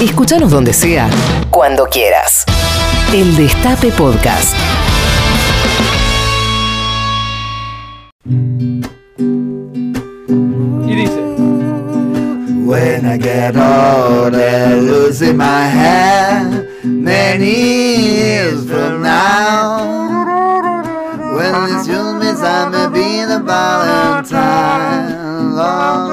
Escúchanos donde sea, cuando quieras. El Destape Podcast. Y dice, When I get older, losing my hair, many years from now. When this young miss, I may be the Valentine. Long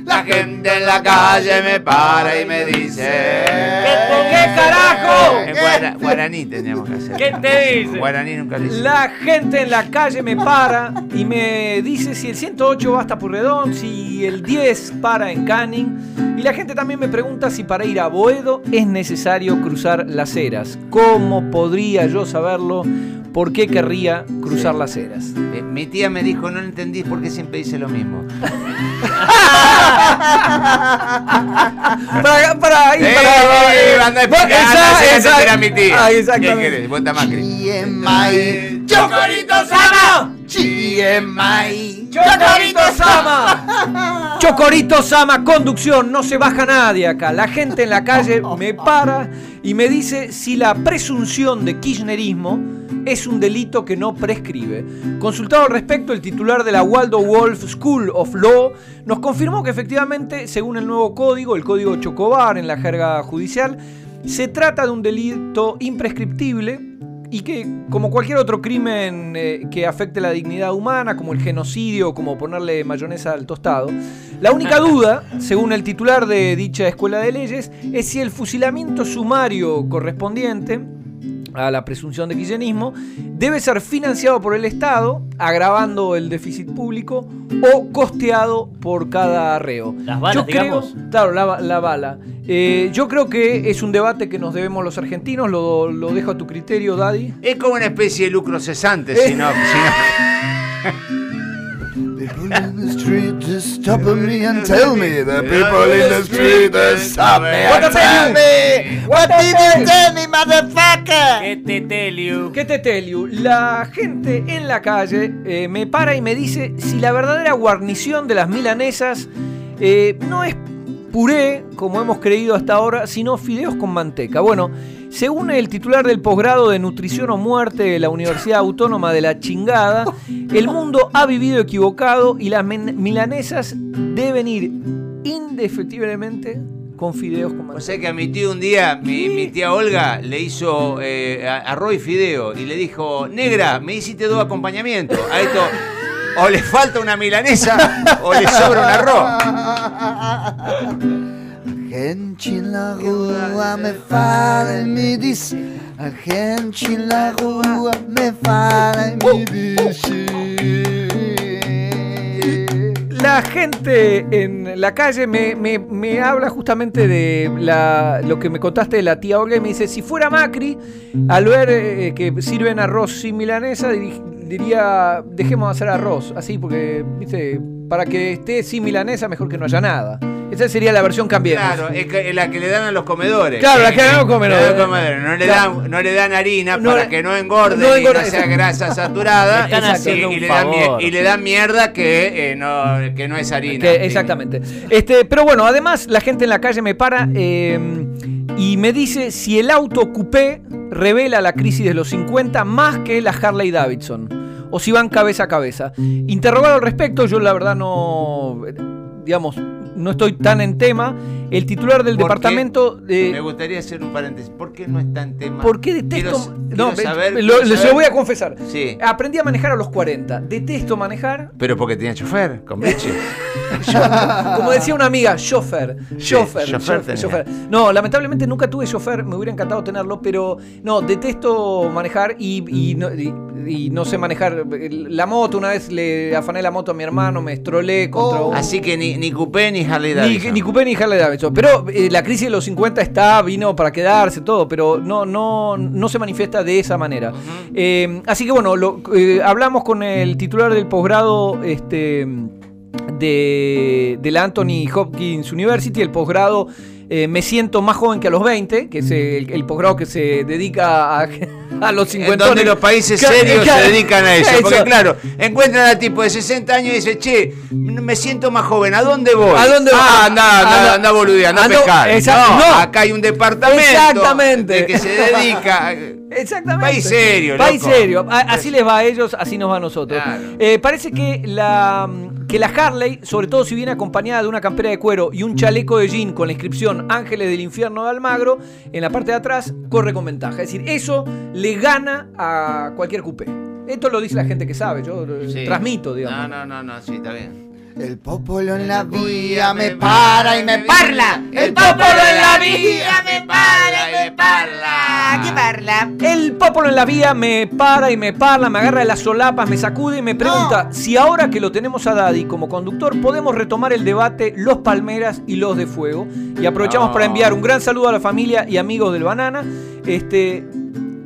gente en la calle me para y me dice. ¿Qué carajo? En guara- guaraní teníamos que hacer. ¿Qué te dice? Guaraní nunca lo hice. La gente en la calle me para y me dice si el 108 va hasta Purredón, si el 10 para en Canning. Y la gente también me pregunta si para ir a Boedo es necesario cruzar las eras. ¿Cómo podría yo saberlo? ¿Por qué querría cruzar las eras? Eh, Mi tía me dijo, no entendís por qué siempre dice lo mismo. Para, para, ahí, Eh, para, eh, Esa- esa esa- era mi tía. Ahí, ¿Qué exactamente. Vota Macri. ¡Chocorito Sama! GMI. ¡Chocorito Sama! Chocorito Sama, conducción, no se baja nadie acá. La gente en la calle me para y me dice si la presunción de kirchnerismo es un delito que no prescribe. Consultado al respecto, el titular de la Waldo Wolf School of Law nos confirmó que efectivamente, según el nuevo código, el código Chocobar en la jerga judicial, se trata de un delito imprescriptible y que, como cualquier otro crimen eh, que afecte la dignidad humana, como el genocidio como ponerle mayonesa al tostado, la única duda, según el titular de dicha escuela de leyes, es si el fusilamiento sumario correspondiente a la presunción de kirchnerismo debe ser financiado por el Estado, agravando el déficit público, o costeado por cada reo. Las balas, Yo creo- digamos. Claro, la, la bala. Eh, yo creo que es un debate que nos debemos los argentinos, lo, lo dejo a tu criterio, Daddy. Es como una especie de lucro cesante, si no. si no- People in the street just stop me and tell me. The people in the street just stop me What and tell me. What did you tell me, motherfucker? ¿Qué te tell ¿Qué te tell you? La gente en la calle eh, me para y me dice si la verdadera guarnición de las milanesas eh, no es puré, como hemos creído hasta ahora, sino fideos con manteca. Bueno, según el titular del posgrado de Nutrición o Muerte de la Universidad Autónoma de la Chingada, el mundo ha vivido equivocado y las milanesas deben ir indefectiblemente con fideos con O sea que a mi tío un día, mi, mi tía Olga, le hizo eh, a- arroz y fideo y le dijo, negra, me hiciste dos acompañamientos. A esto o le falta una milanesa o le sobra un arroz. Gente en la rua me fala y la rua me fala y dice. La gente en la calle me, me- me habla justamente de la- lo que me contaste de la tía Olga y me dice, si fuera Macri, al ver eh, que sirven arroz sin milanesa, diría, dejemos de hacer arroz, así, porque, viste, para que esté sin milanesa, mejor que no haya nada. Esa sería la versión cambiemos. Claro, es, la que le dan a los comedores. Claro, la que le dan a los comedores. Le dan a los comedores. No, le dan, no le dan harina No para que no engorde no y no sea grasa saturada. Están Y- haciendo y, un le dan, mie- favor. y le dan mierda que, eh, no, que no es harina. Que- exactamente. Este, pero bueno, además la gente en la calle me para eh, y me dice si el auto coupé revela la crisis de los 50 más que la Harley Davidson. O si van cabeza a cabeza. Interrogado al respecto, yo la verdad no. eh, Digamos, no estoy tan en tema. El titular del departamento. de Me gustaría hacer un paréntesis. ¿Por qué no está en tema? ¿Por qué detesto.? Quiero, no, quiero saber, lo, se lo voy a confesar. Sí. Aprendí a manejar a los 40. Detesto manejar. Pero porque tenía chofer, con leche. Como decía una amiga, chofer. Chofer. chofer chofer. No, lamentablemente nunca tuve chofer, me hubiera encantado tenerlo, pero no, detesto manejar y, y no, y- y no sé manejar la moto. Una vez le afané la moto a mi hermano, me estrolé contra un- Así que ni, ni coupé ni Harley ni, Davidson. ni Coupé ni Harley Davidson. Pero eh, la crisis de los 50 está, vino para quedarse, todo, pero no, no, no se manifiesta de esa manera. Eh, así que bueno, lo- eh, hablamos con el titular del posgrado este, de, de la Anthony Hopkins University, el posgrado eh, Me siento más joven que a los 20, que es el, el posgrado que se dedica a, a los En 50 donde los países serios se dedican a eso. Porque claro, encuentran al tipo de 60 años y dice, che, me siento más joven, ¿a dónde voy? ¿A dónde ah, voy? anda, anda, Anda- anda boludeando, a ando- pescar. no, no. acá hay un departamento Exactamente. que se dedica... Exactamente. País serio, País loco. serio. A- Así les va a ellos, así nos va a nosotros. Claro. Eh, parece que la, que la Harley, sobre todo si viene acompañada de una campera de cuero y un chaleco de jean con la inscripción Ángeles del Infierno de Almagro, en la parte de atrás corre con ventaja. Es decir, eso le gana a cualquier coupé. Esto lo dice la gente que sabe, yo eh, Sí. transmito, digamos. No, no, no, no, sí, está bien. El popolo en la vía me para y me parla. El popolo en la vía me para y me parla. ¿Qué parla? El popolo en la vía me para y me parla, me agarra de las solapas, me sacude y me pregunta si ahora que lo tenemos a Daddy como conductor podemos retomar el debate Los Palmeras y los de Fuego. Y aprovechamos No. para enviar un gran saludo a la familia y amigos del Banana. Este,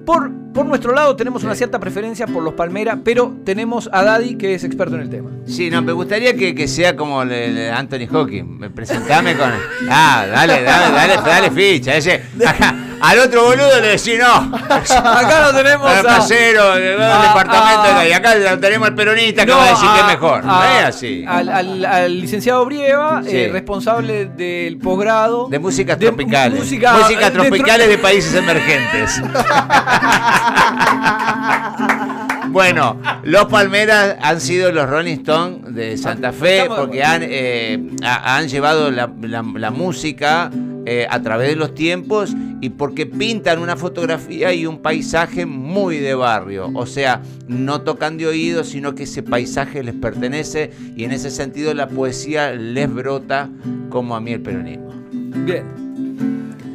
por, por nuestro lado tenemos una cierta preferencia por los Palmeras, pero tenemos a Daddy que es experto en el tema. Sí, no, me gustaría que, que sea como el, el Anthony Hawking. Me presentame con. Ah, dale, dale, dale, dale ficha. Ese, ajá, al otro boludo le decís no. Acá lo tenemos Al a... casero, del a- departamento. a- y acá lo tenemos al peronista que No, va a decir que a- es mejor. No a- es así. Al, al- al licenciado Brieva, Sí. eh, responsable del posgrado. De músicas de tropicales. música- músicas tropicales de países emergentes. Bueno, los Palmeras han sido los Rolling Stones de Santa Fe porque han, eh, ha- han llevado la, la- la música eh, a través de los tiempos y porque pintan una fotografía y un paisaje muy de barrio. O sea, no tocan de oído, sino que ese paisaje les pertenece y en ese sentido la poesía les brota como a mí el peronismo. Bien.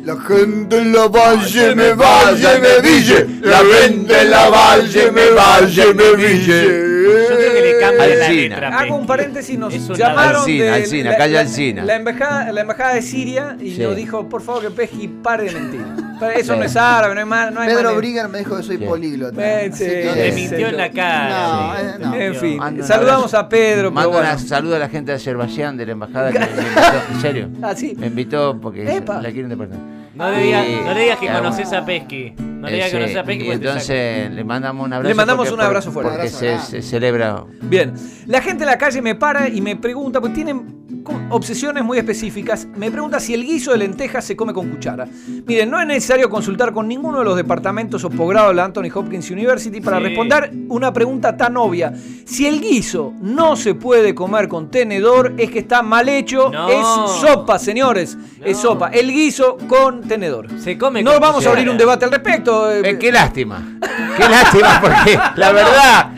La gente en la valle me valle me ville. La gente en la valle me valle me ville. Cambia la Alcina. letra. Hago un paréntesis, nos Es una- llamaron Alcina, de Alcina, la, calle la- Alcina. La embajada, la embajada de Siria y Sí. nos dijo, por favor, que Pesky pare de mentir. Eso Sí. no es árabe, no hay, ma- no hay Pedro manera. Brigger me dijo que soy Sí. políglota. Eh, Así sí, que- No, te Sí. mintió en la cara. No, sí, eh, no. En fin, Mando un saludamos abrazo. a Pedro, pero Mando bueno. un saludo a la gente de Azerbaiyán, de la embajada, que me invitó, en serio. Ah, sí. Me invitó porque Epa. la quieren deportar. No le digas, no le digas que conoces a Pesky. No le digas que sí, conoces a Pesky. Y porque te saca. entonces le mandamos un abrazo. Le mandamos porque- un abrazo fuerte. Porque Un se, abrazo se celebra. Bien, la gente en la calle me para y me pregunta, pues tienen obsesiones muy específicas, me pregunta si el guiso de lentejas se come con cuchara. Miren, no es necesario consultar con ninguno de los departamentos o posgrados de la Anthony Hopkins University para Sí. responder una pregunta tan obvia. Si el guiso no se puede comer con tenedor, es que está mal hecho, No. es sopa, señores, es sopa. El guiso con tenedor. Se come No con vamos a abrir un debate al respecto. eh, Eh, qué lástima. Qué lástima porque la verdad,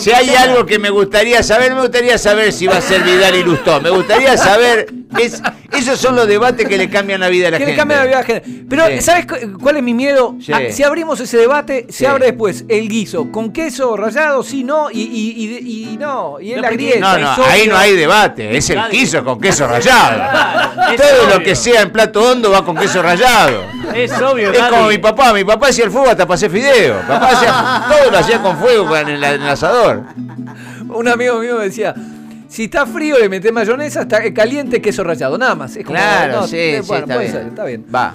si, hay algo que me gustaría saber, me gustaría saber si va a ser Vidal y Lustó. Me gustaría saber, es, esos son los debates que le cambian la vida a la que gente. le cambia la vida a la gente. Pero, Sí. ¿sabes cu- cuál es mi miedo? Sí. Ah, si abrimos ese debate, Sí. se abre después el guiso con queso rallado, sí, no, y, y, y- y no, y es No, la grieta. No, no, ahí no hay debate, es el Nadie. queso con queso rallado. Todo lo que sea en plato hondo va con queso rallado. Es obvio, Es como mi papá, mi papá hacía el fuego hasta hacer fideo. Papá hacía, todo lo hacía con fuego con el, en el asador. Un amigo mío me decía. Si está frío le metés mayonesa, está caliente queso rallado, nada más. Es como, Claro, no, sí, eh, sí, bueno, está puede bien. ser, está bien. Va.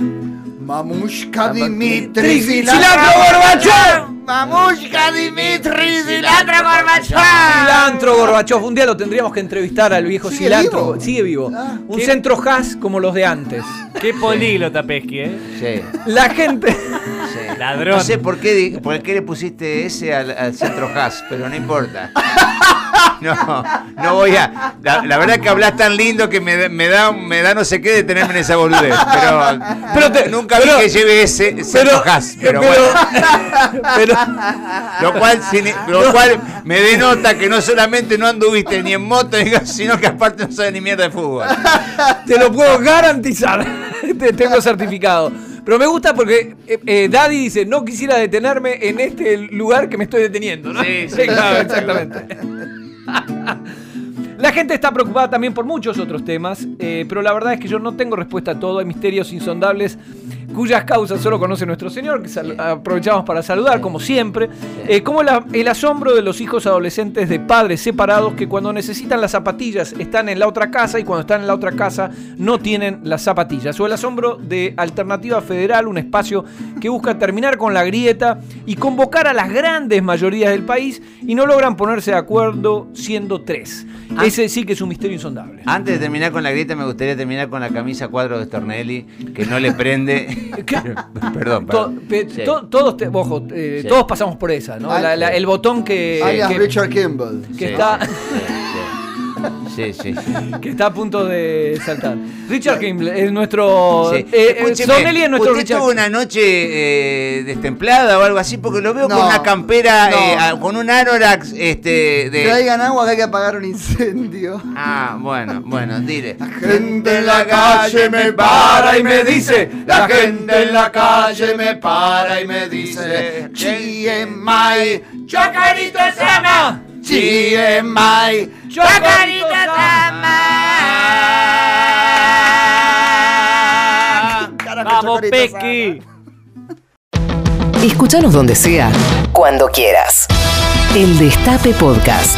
Mamushka Dimitri Tri- Cilantro Gorbachov. Mamushka Dimitri Cilantro Gorbachov. Cilantro Gorbachov, un día lo tendríamos que entrevistar al viejo ¿Sigue Cilantro. vivo? Sigue vivo. Ah, un ¿qué? centro has como los de antes. Qué políglota Pesky, ¿eh? Sí. La gente. sí. Ladrón. No sé por qué, por qué le pusiste ese al, al centro Haas, pero no importa. No, no voy a. La, la verdad que hablas tan lindo que me, da- me da me da no sé qué de tenerme en esa boludez. Pero, Pero te- nunca pero- vi que lleve ese, ese Pero, ojaz, pero, bueno. pero- Lo cual, lo cual me denota que no solamente no anduviste ni en moto, sino que aparte no sabes ni mierda de fútbol. te lo puedo garantizar. Te tengo certificado. Pero me gusta porque eh, eh, Daddy dice, no quisiera detenerme en este lugar que me estoy deteniendo, ¿no? Sí, sí. claro, exactamente. La gente está preocupada también por muchos otros temas, eh, pero la verdad es que yo no tengo respuesta a todo. Hay misterios insondables cuyas causas solo conoce nuestro Señor, que aprovechamos para saludar, como siempre. Eh, como la- el asombro de los hijos adolescentes de padres separados que cuando necesitan las zapatillas están en la otra casa y cuando están en la otra casa no tienen las zapatillas. O el asombro de Alternativa Federal, un espacio que busca terminar con la grieta y convocar a las grandes mayorías del país y no logran ponerse de acuerdo siendo tres. Ah. Ese sí que es un misterio insondable. Antes de terminar con la grieta, me gustaría terminar con la camisa cuadro de Stornelli, que no le prende. ¿Qué? Perdón, To- perdón. pe- Sí. to- todos, te- ojo, eh, Sí. todos pasamos por esa, ¿no? La- la- el botón que, Alias que, Richard Kimball. que Sí, está, Sí, sí. sí. que está a punto de saltar. Richard Kimball es nuestro. Sí. eh, eh, Sonelli es nuestro ¿Usted Richard tuvo una noche eh, destemplada o algo así? Porque lo veo No, con una campera, no. eh, ah, con un anorax este, de... Traigan agua que hay que apagar un incendio. Ah, bueno, bueno, dile. gente en la calle me para y me dice, la gente en la calle me para y me dice, GMI, ¡Chacarito Sama! GMI, ¡Chacarito Carajo, Vamos, Pequi. Escúchanos donde sea, cuando quieras. El Destape Podcast.